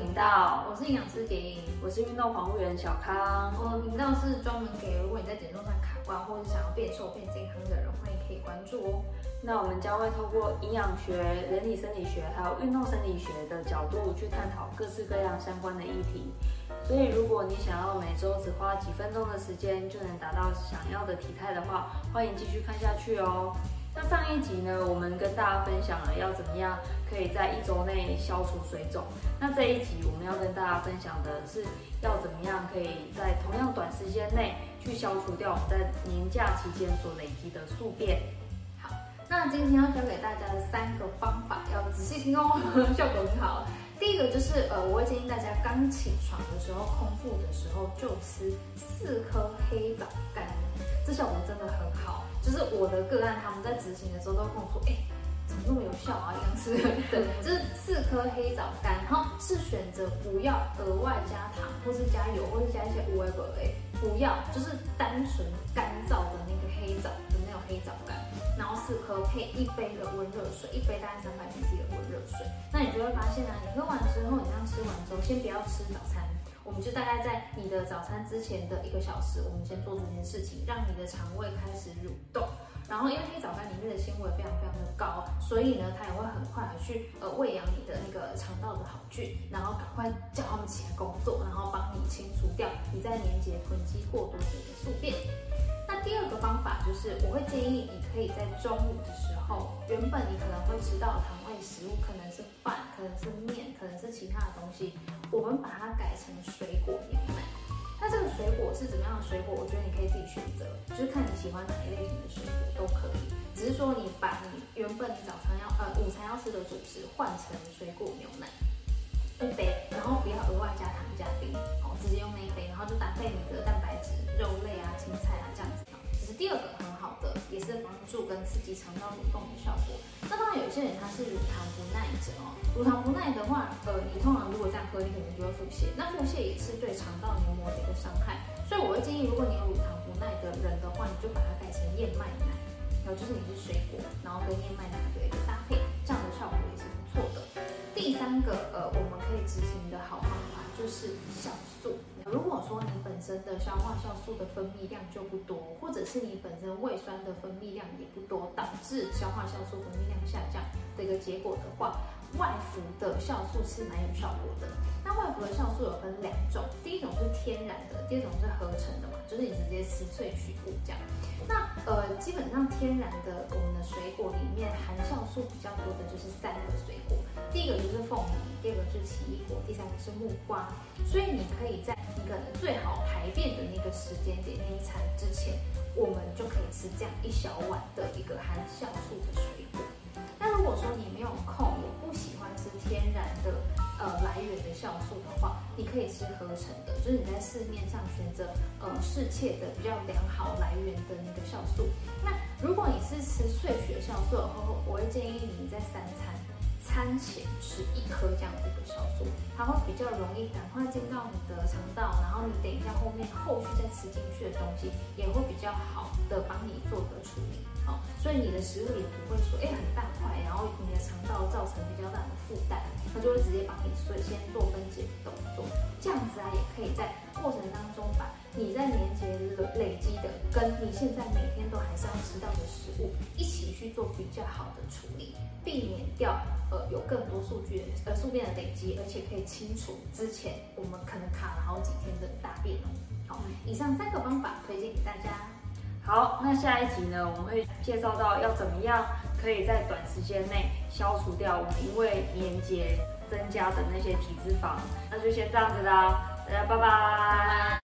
频道，我是营养师蝶影，我是运动防护员小康。我的频道是专门给如果你在减重上卡关，或者想要变瘦变健康的人，欢迎可以关注哦。那我们将会透过营养学、人体生理学还有运动生理学的角度去探讨各式各样相关的议题。所以，如果你想要每周只花几分钟的时间就能达到想要的体态的话，欢迎继续看下去哦。那上一集呢，我们跟大家分享了要怎么样可以在一周内消除水肿。那这一集我们要跟大家分享的是要怎么样可以在同样短时间内去消除掉我们在年假期间所累积的宿便。好那今天要教给大家的三个方法，要仔细听哦，效果很好。第一个就是，呃，我会建议大家刚起床的时候，空腹的时候就吃四颗黑枣干，这效果真的很好。就是我的个案，他们在执行的时候都跟我说，哎，怎么那么有效啊？营养师，对，就是四颗黑枣干，然后是选择不要额外加糖，或是加油，或是加一些无味粉类，不要，就是单纯干燥的那个黑枣的那种黑枣干。然后四颗配一杯的温热水，一杯大概三百 cc 的温热水，那你就会发现呢、啊，你喝完之后，你这样吃完之后，先不要吃早餐，我们就大概在你的早餐之前的一个小时，我们先做这件事情，让你的肠胃开始蠕动。然后因为黑枣干里面的纤维非常非常的高，所以呢，它也会很快的去呃喂养你的那个肠道的好菌，然后赶快叫他们起来工作，然后帮你清除掉你在年节囤积过多的宿便。那第二个方法就是，我会建议你可以在中午的时候，原本你可能会吃到的糖类食物，可能是饭，可能是面，可能是其他的东西，我们把它改成水果牛奶。那这个水果是怎么样的水果？我觉得你可以自己选择，就是看你喜欢哪一类型的水果都可以。只是说你把你原本你早餐要呃午餐要吃的主食换成水果牛奶一杯，然后不要额外加糖加冰，好，直接用那一杯，然后就搭配你的蛋白质、肉类啊、青菜啊这样子。这是第二个，也是帮助跟刺激肠道蠕动的效果。那当然有些人他是乳糖不耐者哦，乳糖不耐的话，呃，你通常如果这样喝，你可能就会腹泻。那腹泻也是对肠道黏膜的一个伤害，所以我会建议，如果你有乳糖不耐的人的话，你就把它改成燕麦奶，然后就是你是水果，然后跟燕麦奶的一个搭配，这样的效果也是不错的。第三个，呃，我们可以执行的好方法就是酵素。如果说你本身的消化酵素的分泌量就不多，或者是你本身胃酸的分泌量也不多，导致消化酵素分泌量下降的一个结果的话，外服的酵素是蛮有效果的。那外服的酵素有分两种，第一种是天然的，第二种是合成的嘛，就是你直接吃萃取物这样。那呃，基本上天然的我们的水果里面含酵素比较多的就是三个水果，第一个就是凤梨，第二个是奇异果，第三个是木瓜。所以你可以在一个最好排便的那个时间点那一餐之前，我们就可以吃这样一小碗的一个含酵素的水果。如果说你没有空，也不喜欢吃天然的呃来源的酵素的话，你可以吃合成的，就是你在市面上选择呃适切的比较良好来源的那个酵素。那如果你是吃萃取酵素的话，我会建议你在三餐。餐前吃一颗这样子的酵素，它会比较容易赶快进到你的肠道，然后你等一下后面后续再吃进去的东西也会比较好的帮你做个处，以你的食物也不会说哎、欸、很大块，然后你的肠道造成比较大的负担，它就会直接帮你所以先做分解的动作，这样子啊也可以在过程当中把你在年节累积的跟你现在每天都还是要吃到的食物一起去做比较好的处理，避免掉。呃，有更多数据呃宿便的累积，而且可以清除之前我们可能卡了好几天的大便哦。好，以上三个方法推荐给大家。好，那下一集呢，我们会介绍到要怎么样可以在短时间内消除掉我们因为年节增加的那些体脂肪。那就先这样子啦，大家拜拜。